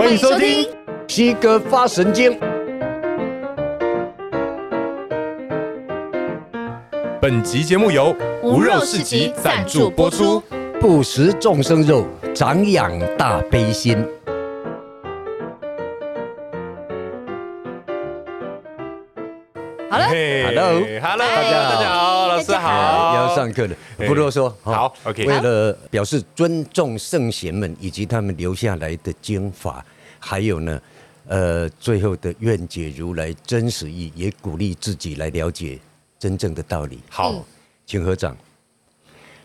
欢迎收听西哥发神经。本集节目由无肉市集赞助播出。不食众生肉，长养大悲心。好了，Hello，Hello，大家好，大家好，老师好，要上课了，不啰嗦。好，OK。为了表示尊重圣贤们以及他们留下来的经法，还有呢，呃，最后的愿解如来真实意，也鼓励自己来了解真正的道理。好，请合掌。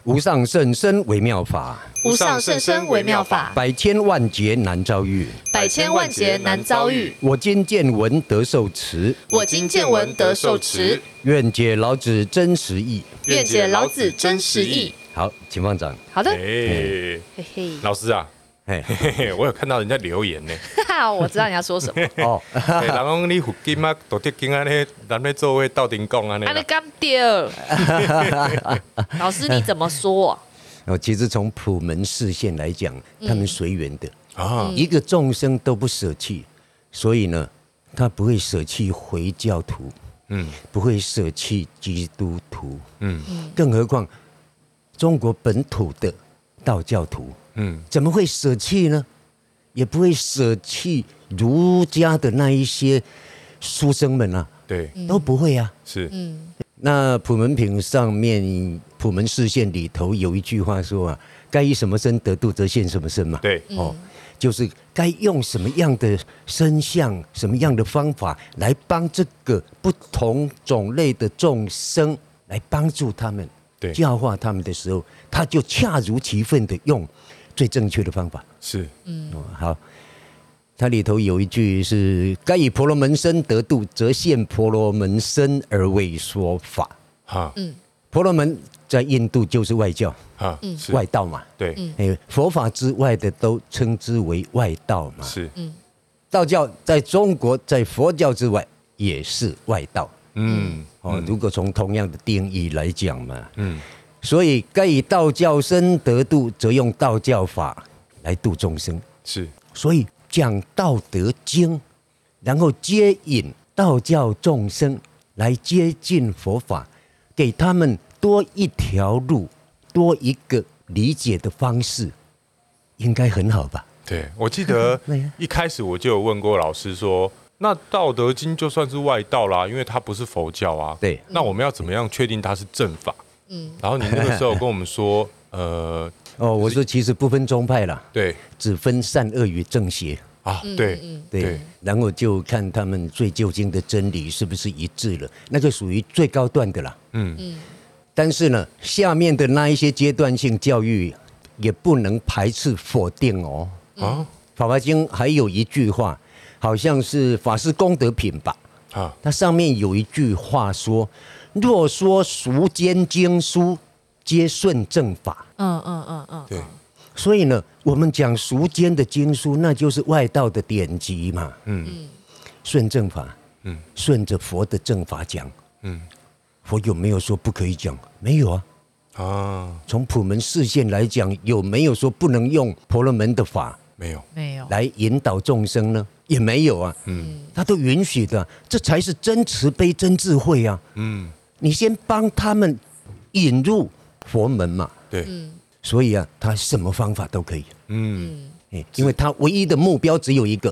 无上甚深微妙法，无上甚深微妙法，百千万劫难遭遇，百千万劫难遭遇。我今见闻得受持，我今见闻得受持。愿解老子真实意，愿解老子真实意。好，请放掌。好的。嘿嘿，老师啊。嘿嘿嘿，我有看到人家留言呢。我知道你要说什么。哦，人讲你福建啊，多铁经啊，呢，咱们座位到顶讲啊，呢。你干掉。老师你怎么说？哦，其实从普门示现来讲，他们随缘的啊，一个众生都不舍弃，所以呢，他不会舍弃回教徒，嗯，不会舍弃基督徒，嗯，更何况中国本土的道教徒。嗯，怎么会舍弃呢？也不会舍弃儒家的那一些书生们啊，对，都不会啊。是，嗯，那普门品上面普门示现里头有一句话说啊，该以什么身得度，则现什么身嘛。对，哦，就是该用什么样的身相、什么样的方法来帮这个不同种类的众生来帮助他们，对，教化他们的时候，他就恰如其分的用。最正确的方法。是，嗯，好，它里头有一句是：该以婆罗门身得度，则现婆罗门身而为说法。哈，嗯，婆罗门在印度就是外教，哈，外道嘛，对，哎，佛法之外的都称之为外道嘛，是，嗯，道教在中国在佛教之外也是外道，嗯，哦，如果从同样的定义来讲嘛，嗯。所以，该以道教身得度，则用道教法来度众生。是，所以讲《道德经》，然后接引道教众生来接近佛法，给他们多一条路，多一个理解的方式，应该很好吧？对，我记得 一开始我就有问过老师说，那《道德经》就算是外道啦，因为它不是佛教啊。对，那我们要怎么样确定它是正法？嗯，然后你那个时候跟我们说，呃，哦，我说其实不分宗派啦，对，只分善恶与正邪。啊，对，对，然后就看他们最究竟的真理是不是一致了，那就属于最高段的啦，嗯。嗯，但是呢，下面的那一些阶段性教育也不能排斥否定哦，啊，法华经还有一句话，好像是法师功德品吧，啊，它上面有一句话说。若说俗间经书，皆顺正法。嗯嗯嗯嗯，对。所以呢，我们讲俗间的经书，那就是外道的典籍嘛。嗯嗯，顺正法。嗯，顺着佛的正法讲。嗯，佛有没有说不可以讲？没有啊。啊，从普门示现来讲，有没有说不能用婆罗门的法？没有，没有。来引导众生呢？也没有啊。嗯，他都允许的，这才是真慈悲、真智慧啊。嗯。你先帮他们引入佛门嘛，对，所以啊，他什么方法都可以，嗯，因为他唯一的目标只有一个，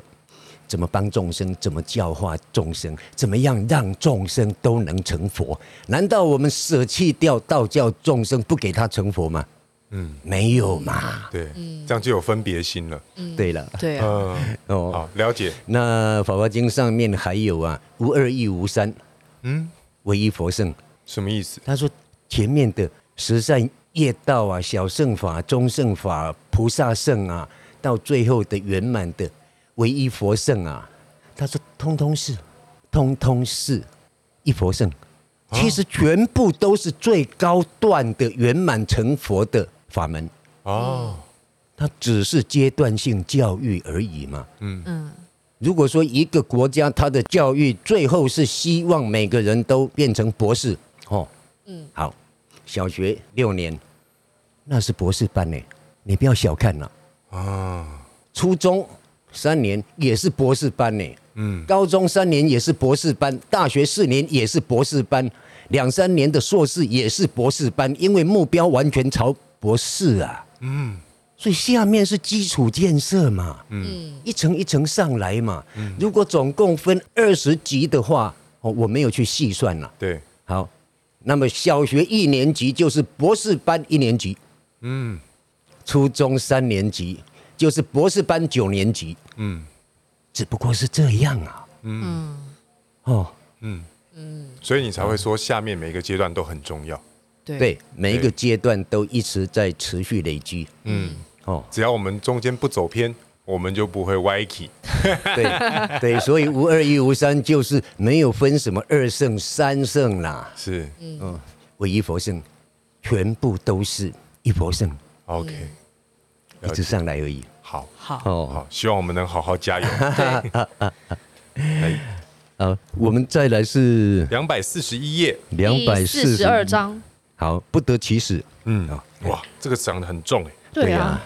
怎么帮众生，怎么教化众生，怎么样让众生都能成佛？难道我们舍弃掉道教众生不给他成佛吗？嗯，没有嘛，对，这样就有分别心了。嗯，对了，对啊，哦，好，了解。那《法华经》上面还有啊，无二亦无三，嗯。唯一佛圣。什么意思？他说前面的十善业道啊、小圣法、中圣法、菩萨圣啊，到最后的圆满的唯一佛圣啊，他说通通是，通通是一佛圣，其实全部都是最高段的圆满成佛的法门。哦，它只是阶段性教育而已嘛，嗯。嗯。如果说一个国家它的教育最后是希望每个人都变成博士，哦，嗯，好，小学六年，那是博士班呢，你不要小看了啊。初中三年也是博士班呢。嗯，高中三年也是博士班，大学四年也是博士班，两三年的硕士也是博士班，因为目标完全朝博士啊。嗯，所以下面是基础建设嘛。嗯，一层一层上来嘛。嗯，如果总共分二十级的话，哦，我没有去细算了。对，好，那么小学一年级就是博士班一年级。嗯，初中三年级就是博士班九年级。嗯。只不过是这样啊，嗯，哦，嗯。嗯，所以你才会说下面每一个阶段都很重要，对，对，每一个阶段都一直在持续累积，嗯，哦，只要我们中间不走偏，我们就不会歪起，对对，所以无二一无三，就是没有分什么二圣三圣啦，是，嗯，唯一佛圣，全部都是一佛圣，OK，一直上来而已。好。好。哦，好，希望我们能好好加油。对，呃，我们再来是两百四十一页，两百四十二章。好，不得其死。嗯啊，哇，这个讲得很重哎。对啊，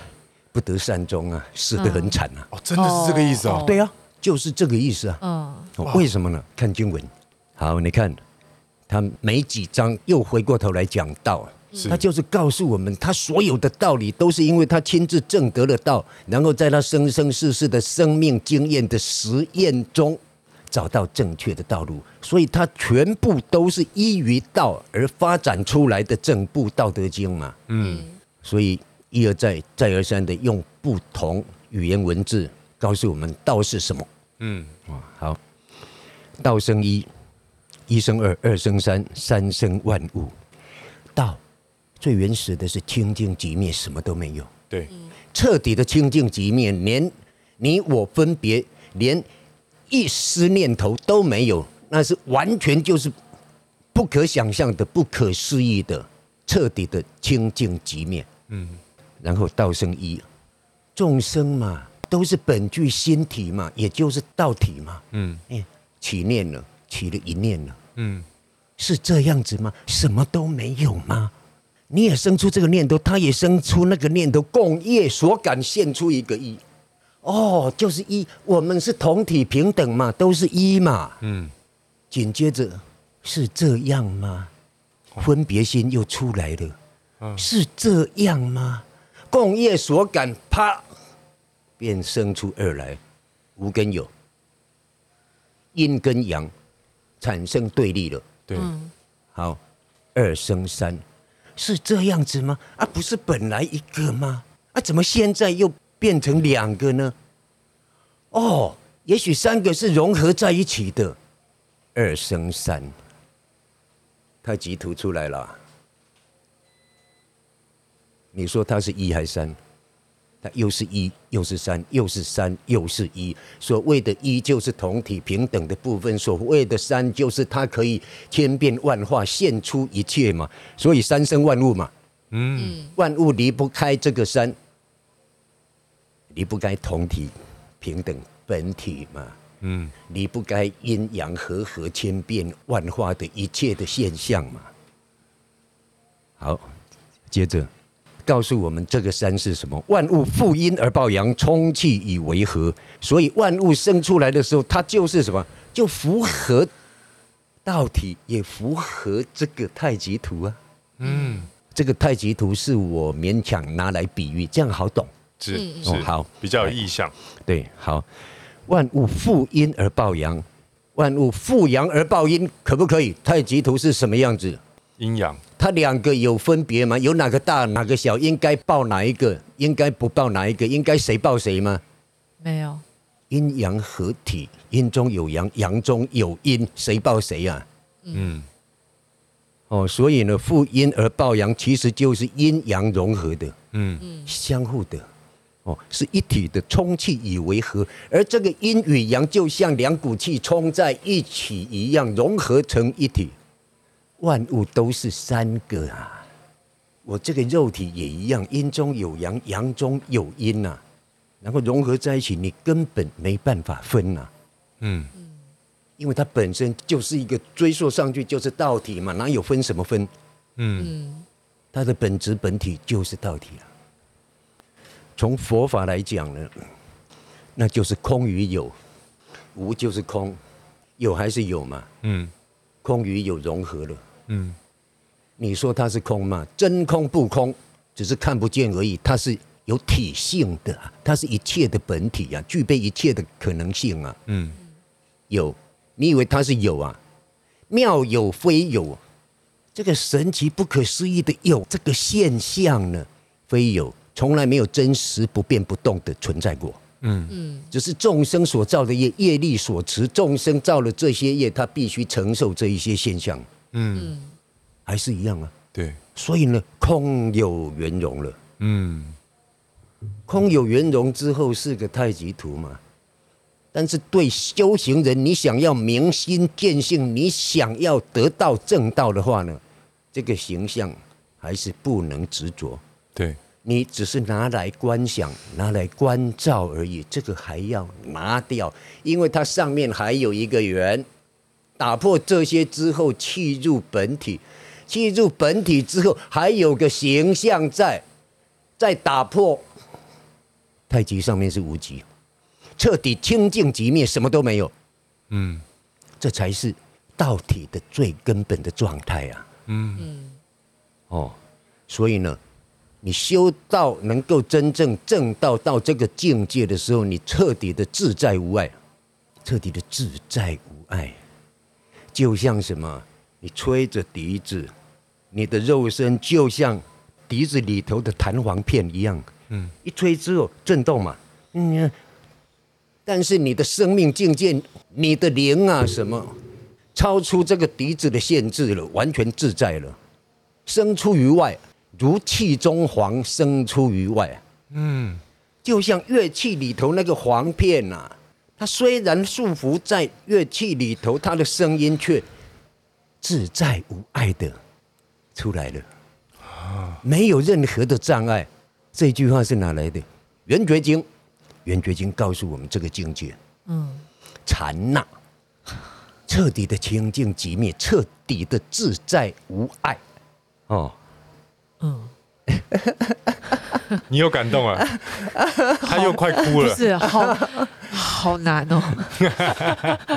不得善终啊，死得很惨啊。哦，真的是这个意思啊？对啊，就是这个意思啊。嗯，为什么呢？看经文。好，你看他每几章又回过头来讲道。他就是告诉我们，他所有的道理都是因为他亲自证得了道，然后在他生生世世的生命经验的实验中找到正确的道路，所以他全部都是依于道而发展出来的正部《道德经》嘛。嗯，所以一而再、再而三的用不同语言文字告诉我们道是什么。嗯，好，道生一，一生二，二生三，三生万物，道。最原始的是清净寂灭，什么都没有。对，彻底的清净寂灭，连你我分别，连一丝念头都没有，那是完全就是不可想象的、不可思议的彻底的清净极灭。嗯，然后道生一，众生嘛，都是本具心体嘛，也就是道体嘛。嗯，哎，起念了，起了一念了。嗯，是这样子吗？什么都没有吗？你也生出这个念头，他也生出那个念头，共业所感现出一个一，哦，就是一，我们是同体平等嘛，都是一嘛。嗯，紧接着是这样吗？分别心又出来了，是这样吗？共业所感，啪，便生出二来，无根有，阴跟阳产生对立了。对，好，二生三。是这样子吗？啊，不是本来一个吗？啊，怎么现在又变成两个呢？哦，也许三个是融合在一起的，二生三，太极图出来了。你说它是一还是三？它又是一，又是三，又是三，又是一。所谓的“一”就是同体平等的部分；所谓的“三”就是它可以千变万化，现出一切嘛。所以三生万物嘛，嗯，万物离不开这个三，离不开同体平等本体嘛，嗯，离不开阴阳和合、千变万化的一切的现象嘛。好，接着。告诉我们这个山是什么？万物负阴而抱阳，充气以为和。所以万物生出来的时候，它就是什么？就符合道体，也符合这个太极图啊。嗯，这个太极图是我勉强拿来比喻，这样好懂。是是，好，比较有意象。对，好。万物负阴而抱阳，万物负阳而抱阴，可不可以？太极图是什么样子？阴阳。它两个有分别吗？有哪个大哪个小？应该报哪一个？应该不报哪一个？应该谁报谁吗？没有，阴阳合体，阴中有阳，阳中有阴，谁报谁呀？嗯，哦，所以呢，负阴而抱阳，其实就是阴阳融合的，嗯嗯，相互的，哦，是一体的，充气以为和，而这个阴与阳就像两股气冲在一起一样，融合成一体。万物都是三个啊，我这个肉体也一样，阴中有阳，阳中有阴呐，然后融合在一起，你根本没办法分呐。嗯，因为它本身就是一个追溯上去就是道体嘛，哪有分什么分？嗯，它的本质本体就是道体了。从佛法来讲呢，那就是空与有，无就是空，有还是有嘛？嗯，空与有融合了。嗯，你说它是空吗？真空不空，只是看不见而已。它是有体性的，它是一切的本体啊，具备一切的可能性啊。嗯，有，你以为它是有啊？妙有非有，这个神奇不可思议的有这个现象呢，非有，从来没有真实不变不动的存在过。嗯嗯，只是众生所造的业，业力所持，众生造了这些业，他必须承受这一些现象。嗯，还是一样啊。对，所以呢，空有圆融了。嗯，空有圆融之后是个太极图嘛。但是对修行人，你想要明心见性，你想要得到正道的话呢，这个形象还是不能执着。对，你只是拿来观想、拿来关照而已，这个还要拿掉，因为它上面还有一个圆。打破这些之后，契入本体，契入本体之后，还有个形象在，在打破。太极上面是无极。彻底清净极灭，什么都没有，嗯，这才是道体的最根本的状态啊，嗯。嗯，哦，所以呢，你修道能够真正正道到这个境界的时候，你彻底的自在无碍，彻底的自在无碍，就像什么？你吹着笛子，你的肉身就像笛子里头的弹簧片一样，嗯，一吹之后震动嘛，嗯。但是你的生命境界，你的灵啊，什么超出这个笛子的限制了，完全自在了，生出于外，如气中簧生出于外。嗯，就像乐器里头那个簧片呐，它虽然束缚在乐器里头，它的声音却自在无碍的出来了，没有任何的障碍。这句话是哪来的？《圆觉经》。圆觉经告诉我们这个境界，嗯，禅那，彻底的清净寂灭，彻底的自在无碍，哦，嗯，你又感动啊？他又快哭了，是好好难哦，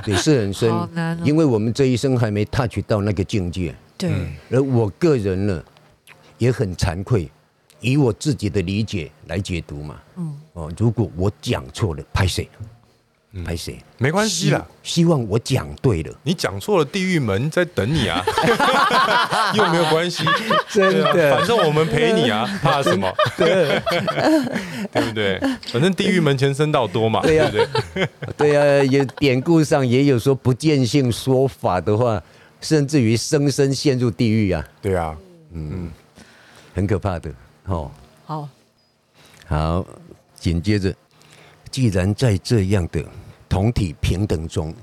也是人生，好难哦，因为我们这一生还没 touch 到那个境界，对，而我个人呢，也很惭愧。以我自己的理解来解读嘛，嗯，哦，如果我讲错了，拍谁？拍谁？没关系啦，希望我讲对了。你讲错了，地狱门在等你啊，又没有关系，真的，反正我们陪你啊，怕什么？对，对不对？反正地狱门前僧道多嘛，对不对？对啊，也典故上也有说不见性说法的话，甚至于生生陷入地狱啊。对啊，嗯，很可怕的。哦，好，好，紧接着，既然在这样的同体平等中，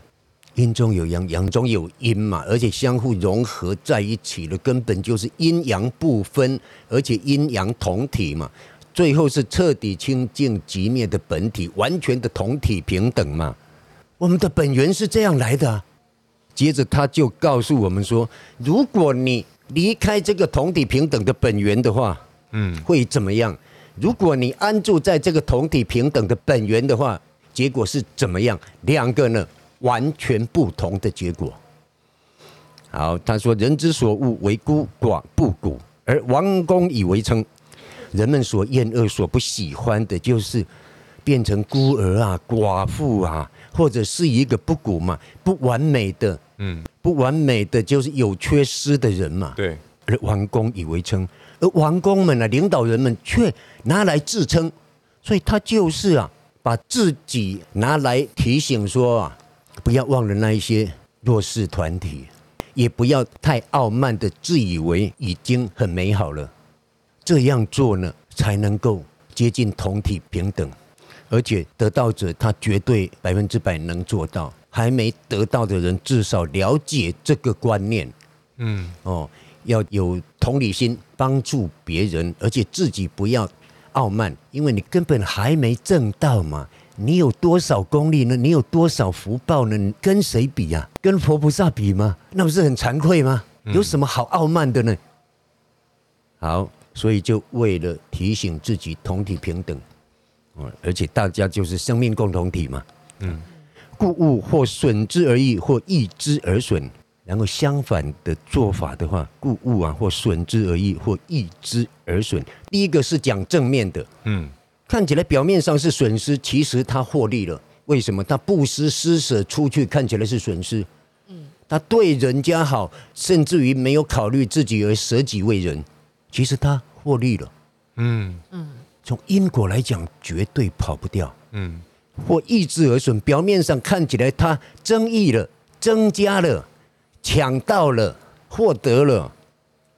阴中有阳，阳中有阴嘛，而且相互融合在一起的根本就是阴阳不分，而且阴阳同体嘛，最后是彻底清净寂灭的本体，完全的同体平等嘛。我们的本源是这样来的啊。接着他就告诉我们说，如果你离开这个同体平等的本源的话，嗯，会怎么样？如果你安住在这个同体平等的本源的话，结果是怎么样？两个呢，完全不同的结果。好，他说：“人之所恶为孤寡不古，而王公以为称。人们所厌恶、所不喜欢的，就是变成孤儿啊、寡妇啊，或者是一个不古嘛、不完美的，嗯，不完美的就是有缺失的人嘛。对，而王公以为称。”而王公们呢，领导人们却拿来自称，所以他就是啊，把自己拿来提醒说啊，不要忘了那一些弱势团体，也不要太傲慢的自以为已经很美好了。这样做呢，才能够接近同体平等，而且得到者他绝对百分之百能做到，还没得到的人至少了解这个观念。嗯，哦。要有同理心，帮助别人，而且自己不要傲慢，因为你根本还没挣到嘛。你有多少功力呢？你有多少福报呢？你跟谁比呀？跟佛菩萨比吗？那不是很惭愧吗？有什么好傲慢的呢？好，所以就为了提醒自己同体平等，嗯，而且大家就是生命共同体嘛。嗯，故物或损之而益，或益之而损。然后相反的做法的话，故物啊，或损之而益，或益之而损。第一个是讲正面的，嗯，看起来表面上是损失，其实他获利了。为什么？他不施施舍出去，看起来是损失。嗯，他对人家好，甚至于没有考虑自己而舍己为人，其实他获利了。嗯嗯，从因果来讲，绝对跑不掉。嗯，或益之而损，表面上看起来他增益了，增加了。抢到了，获得了，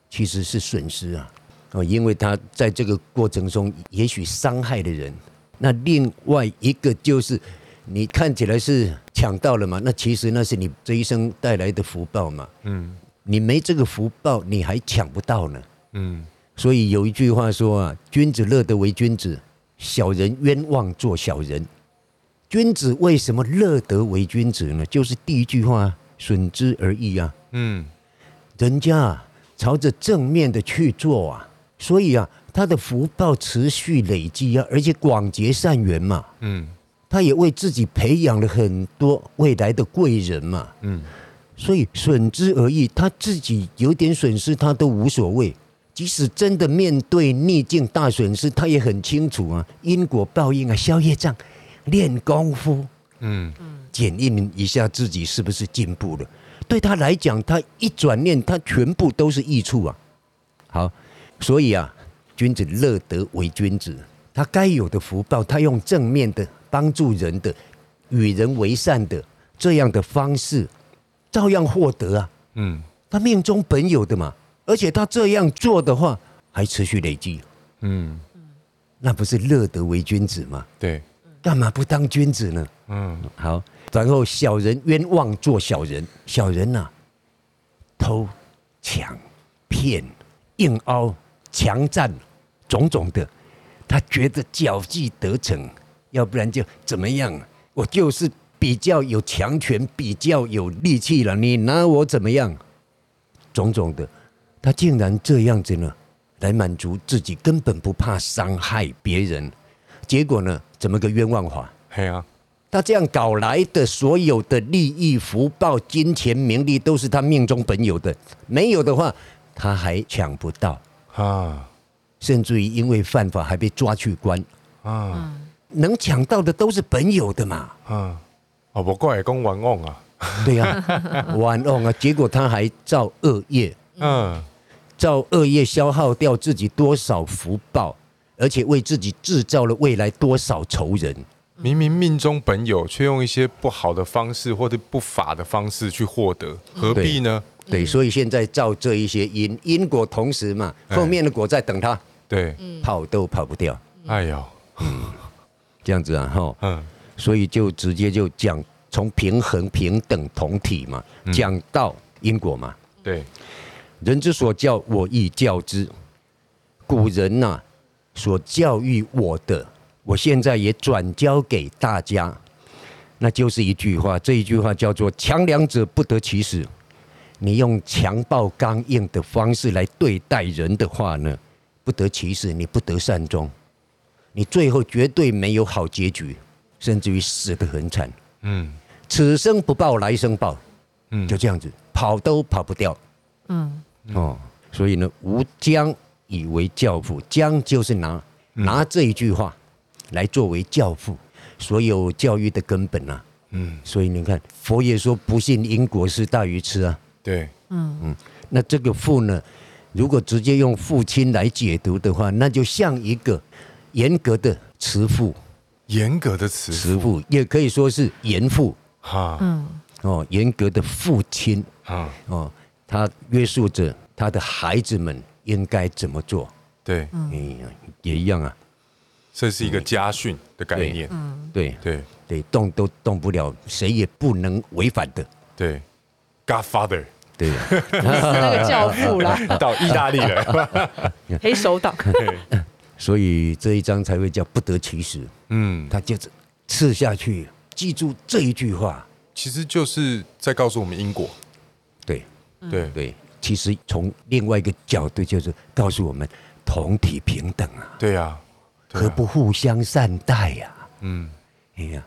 其实是损失啊！哦，因为他在这个过程中也许伤害了人。那另外一个就是，你看起来是抢到了嘛？那其实那是你这一生带来的福报嘛。嗯，你没这个福报，你还抢不到呢。嗯，所以有一句话说啊：“君子乐得为君子，小人冤枉做小人。”君子为什么乐得为君子呢？就是第一句话。损之而益啊，嗯，人家啊朝着正面的去做啊，所以啊他的福报持续累积啊，而且广结善缘嘛，嗯，他也为自己培养了很多未来的贵人嘛，嗯，所以损之而益，他自己有点损失他都无所谓，即使真的面对逆境大损失，他也很清楚啊，因果报应啊，消业障，练功夫，嗯。检验一下自己是不是进步了，对他来讲，他一转念，他全部都是益处啊。好，所以啊，君子乐得为君子，他该有的福报，他用正面的帮助人的、与人为善的这样的方式，照样获得啊。嗯，他命中本有的嘛，而且他这样做的话，还持续累积。嗯，那不是乐得为君子吗？对，干嘛不当君子呢？嗯，好。然后小人冤枉做小人，小人呐、偷、抢、骗、硬凹、强占，种种的，他觉得狡计得逞，要不然就怎么样？我就是比较有强权，比较有力气了，你拿我怎么样？种种的，他竟然这样子呢，来满足自己，根本不怕伤害别人，结果呢，怎么个冤枉法？嘿啊。他这样搞来的所有的利益、福报、金钱、名利，都是他命中本有的。没有的话，他还抢不到啊！甚至于因为犯法还被抓去关啊！能抢到的都是本有的嘛啊！哦，不怪公玩弄啊！对呀，玩弄啊！结果他还造恶业，嗯，造恶业消耗掉自己多少福报，而且为自己制造了未来多少仇人。明明命中本有，却用一些不好的方式或者不法的方式去获得，何必呢？对，所以现在造这一些因，因果同时嘛，后面的果在等他，对，跑都跑不掉。哎呦，嗯，这样子啊，哈，嗯，所以就直接就讲从平衡、平等、同体嘛，讲到因果嘛。对，人之所教，我亦教之。古人呐，所教育我的。我现在也转交给大家，那就是一句话，这一句话叫做“强梁者不得其死”。你用强暴刚硬的方式来对待人的话呢，不得其死，你不得善终，你最后绝对没有好结局，甚至于死得很惨。嗯，此生不报，来生报。嗯，就这样子，跑都跑不掉。嗯，哦，所以呢，吾将以为教父，将就是拿拿这一句话。来作为教父，所有教育的根本啊，嗯，所以你看，佛爷说不信因果是大愚痴啊，对，嗯。嗯，那这个父呢，如果直接用父亲来解读的话，那就像一个严格的慈父，严格的慈慈父，也可以说是严父，哈，嗯，哦，严格的父亲，啊，哦，他约束着他的孩子们应该怎么做，对，嗯，也一样啊。这是一个家训的概念，嗯，对。对。对，动都动不了，谁也不能违反的，对，Godfather，对，是那个教父啦，到意大利了，黑手党，所以这一章才会叫不得其时，嗯，他就是刺下去，记住这一句话，其实就是在告诉我们因果，对。对。对，其实从另外一个角度就是告诉我们同体平等啊，对呀。啊。何不互相善待呀、啊？嗯，哎呀，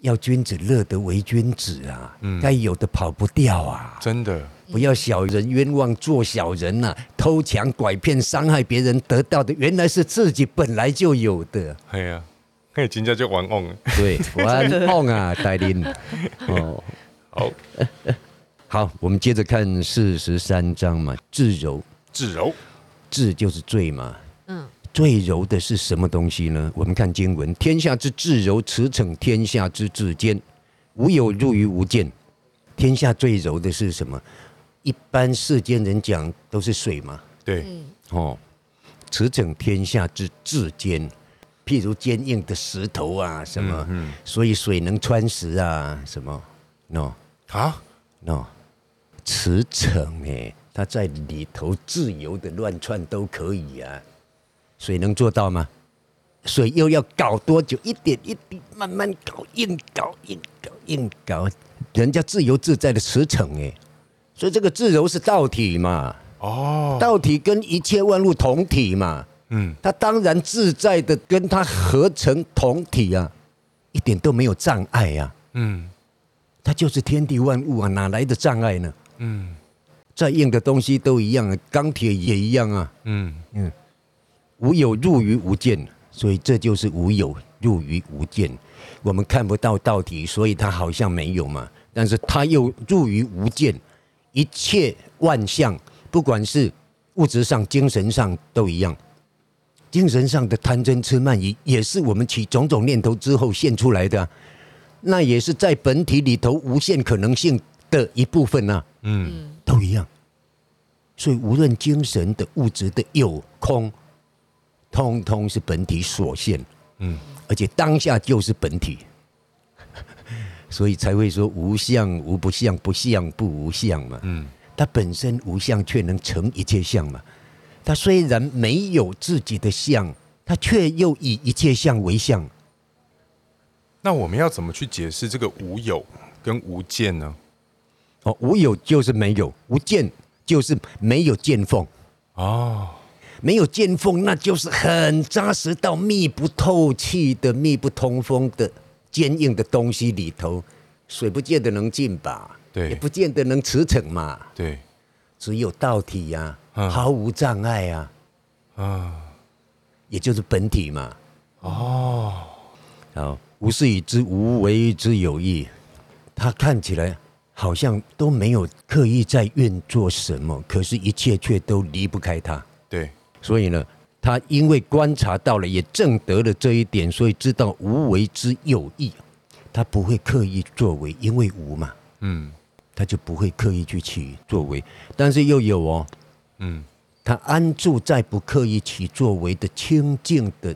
要君子乐得为君子啊，嗯。该有的跑不掉啊，真的，不要小人冤枉做小人呐、啊，偷抢拐骗伤害别人得到的原来是自己本来就有的，哎呀，嘿，真正就玩 on，对，玩 on 啊，戴琳，哦，好，好，我们接着看四十三章嘛，至柔，至柔，至就是最嘛。嗯，最柔的是什么东西呢？我们看经文：天下之至柔，驰骋天下之至坚，无有入于无间。天下最柔的是什么？一般世间人讲都是水嘛。对，哦，驰骋天下之至坚，譬如坚硬的石头啊，什么？嗯所以水能穿石啊，什么？no 啊，no，驰骋哎，它在里头自由的乱窜都可以啊。水能做到吗？水又要搞多久？一点一滴慢慢搞，硬搞，硬搞，硬搞，人家自由自在的驰骋哎，所以这个自由是道体嘛，哦，道体跟一切万物同体嘛，嗯，它当然自在的跟它合成同体啊，一点都没有障碍呀、啊，嗯，它就是天地万物啊，哪来的障碍呢？嗯，再硬的东西都一样啊，钢铁也一样啊。嗯嗯，无有入于无间，所以这就是无有入于无间。我们看不到道体，所以它好像没有嘛。但是它又入于无间，一切万象，不管是物质上、精神上都一样。精神上的贪嗔痴慢疑，也是我们起种种念头之后现出来的啊，那也是在本体里头无限可能性的一部分啊。嗯，都一样。所以无论精神的、物质的有空，通通是本体所现。嗯，而且当下就是本体，所以才会说无相无不相，不相不无相嘛。嗯，它本身无相，却能成一切相嘛。它虽然没有自己的相，它却又以一切相为相。那我们要怎么去解释这个无有跟无见呢？哦，无有就是没有，无见就是没有见缝。哦，没有见缝，那就是很扎实到密不透气的、密不通风的坚硬的东西里头，水不见得能进吧？对也不见得能驰骋嘛。对，只有道体呀、嗯毫无障碍啊，啊，也就是本体嘛。哦，好，无事以知无为之有意，它看起来好像都没有刻意在运作什么，可是一切却都离不开他。对，所以呢，他因为观察到了，也证得了这一点，所以知道无为之有益，他不会刻意作为，因为无嘛，嗯。他就不会刻意去起作为。但是又有哦，嗯，他安住在不刻意起作为的清净的、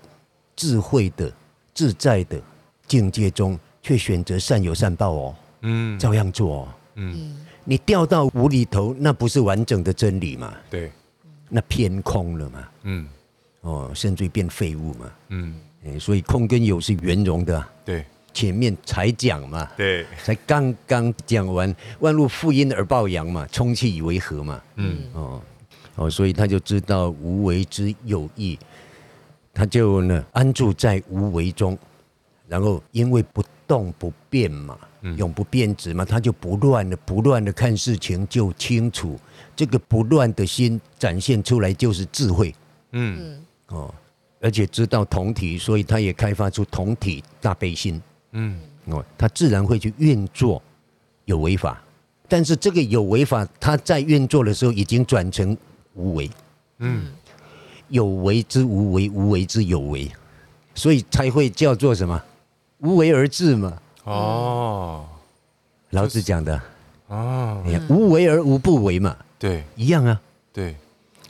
智慧的、自在的境界中，却选择善有善报哦，嗯，照样做。哦。嗯，你掉到无里头，那不是完整的真理嘛？对，那偏空了嘛？嗯。哦，甚至于变废物嘛？嗯，哎，所以空跟有是圆融的啊、对。前面才讲嘛，对，才刚刚讲完，万物负阴而抱阳嘛，充气以为和嘛，嗯。哦哦，所以他就知道无为之有意，他就呢安住在无为中，然后因为不动不变嘛，永不变质嘛，他就不乱了，不乱的看事情就清楚，这个不乱的心展现出来就是智慧。嗯哦，而且知道同体，所以他也开发出同体大悲心。嗯哦，他自然会去运作有为法，但是这个有为法，他在运作的时候已经转成无为。嗯，有为之无为，无为之有为，所以才会叫做什么？无为而治嘛。哦。老子讲的，哦，无为而无不为嘛，对。一样啊。对，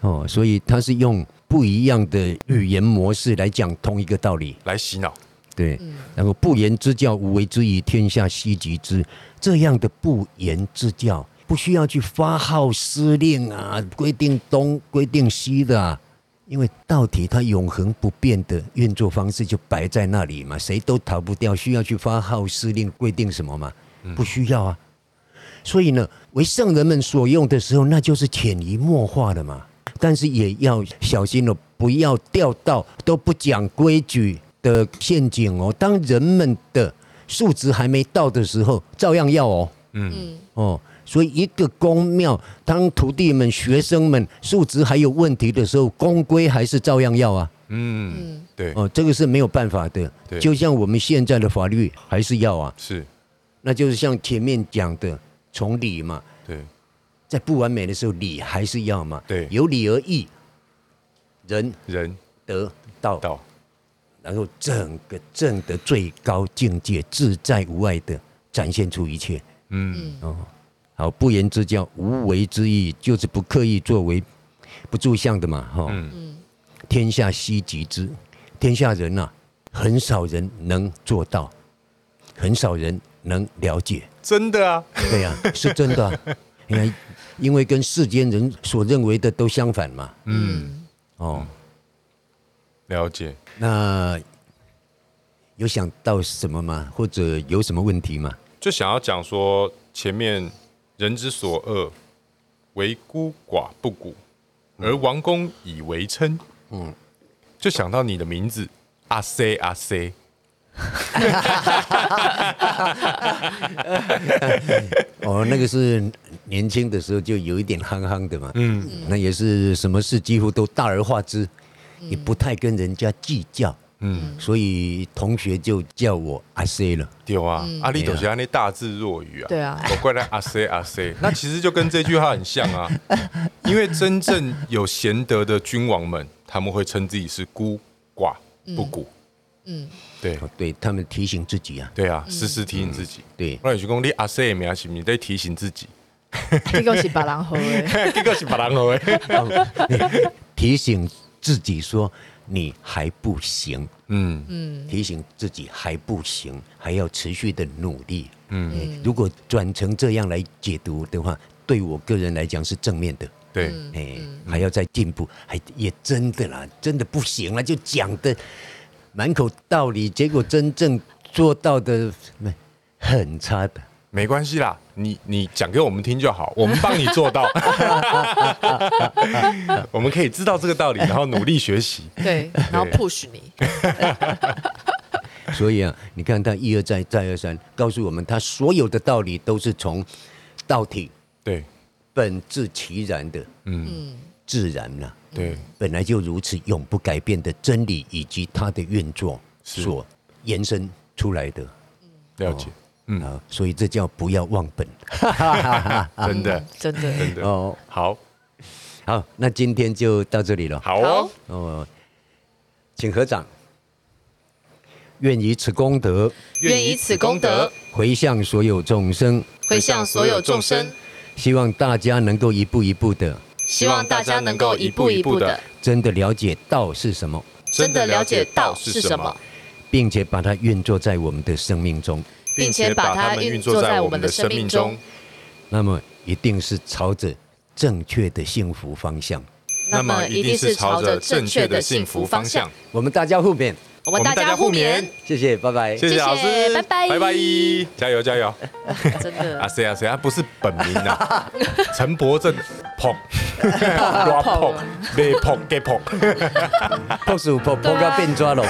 哦，所以他是用不一样的语言模式来讲同一个道理。来洗脑，对，然后不言之教，无为之义，天下希及之。这样的不言之教，不需要去发号施令啊，规定东，规定西的啊，因为道体它永恒不变的运作方式就摆在那里嘛，谁都逃不掉，需要去发号施令规定什么嘛？不需要啊。所以呢，为圣人们所用的时候，那就是潜移默化的嘛。但是也要小心了，不要掉到都不讲规矩的陷阱哦。当人们的素质还没到的时候，照样要哦。嗯哦，所以一个公庙，当徒弟们、学生们素质还有问题的时候，公规还是照样要啊。嗯，对。哦，这个是没有办法的。对，就像我们现在的法律还是要啊。是，那就是像前面讲的，从理嘛。对。在不完美的时候，理还是要嘛。对。有理而义，仁仁德道。道。然后整个正的最高境界，自在无碍的展现出一切。嗯哦，好，不言之教，无为之意，就是不刻意作为，不住相的嘛。哈。嗯。天下希极之，天下人呐、啊，很少人能做到，很少人能了解。真的啊？对呀、啊，是真的、啊。因为因为跟世间人所认为的都相反嘛。嗯。哦，了解。那有想到什么吗？或者有什么问题吗？就想要讲说，前面人之所恶，为孤寡不古，而王公以为称。嗯，就想到你的名字阿 C 阿 C，哦，那个是年轻的时候就有一点憨憨的嘛，嗯，那也是什么事几乎都大而化之，也不太跟人家计较，嗯，所以同学就叫我阿 C 了。对啊，阿里斗是那大智若愚啊，对啊，我怪他阿 C 阿 C，那其实就跟这句话很像啊，因为真正有贤德的君王们。他们会称自己是孤寡不古，嗯，对，对他们提醒自己啊，对啊，时时提醒自己，对。那有些公你阿塞没阿西，你在提醒自己，这个是别人好的，这个是别人好的，提醒自己说你还不行，嗯。嗯，提醒自己还不行，还要持续的努力，嗯，如果转成这样来解读的话，对我个人来讲是正面的。对，哎，还要再进步，还也真的啦，真的不行了，就讲的满口道理，结果真正做到的很差的。没关系啦，你你讲给我们听就好，我们帮你做到，我们可以知道这个道理，然后努力学习，对，然后 push 你。所以啊，你看他一而再，再而三，告诉我们他所有的道理都是从道体，对。本质其然的，嗯，自然了，对，本来就如此，永不改变的真理以及它的运作所延伸出来的，了解，嗯。啊，所以这叫不要忘本，真的，真的，真的。哦，好，好，那今天就到这里了，好。哦，哦，请合掌，愿以此功德，愿以此功德。回向所有众生，回向所有众生。希望大家能够一步一步的，希望大家能够一步一步的，真的了解道是什么，真的了解道是什么，并且把它运作在我们的生命中，并且把它运作在我们的生命中，那么一定是朝着正确的幸福方向，那么一定是朝着正确的幸福方向，我们大家互勉。我们大家互勉，谢谢，拜拜，谢谢老师，拜拜，拜拜，加油加油，真的，啊谁啊谁啊，不是本名啊，陈柏正，碰，抓 碰，被碰。给碰，碰。死碰碰到变抓了。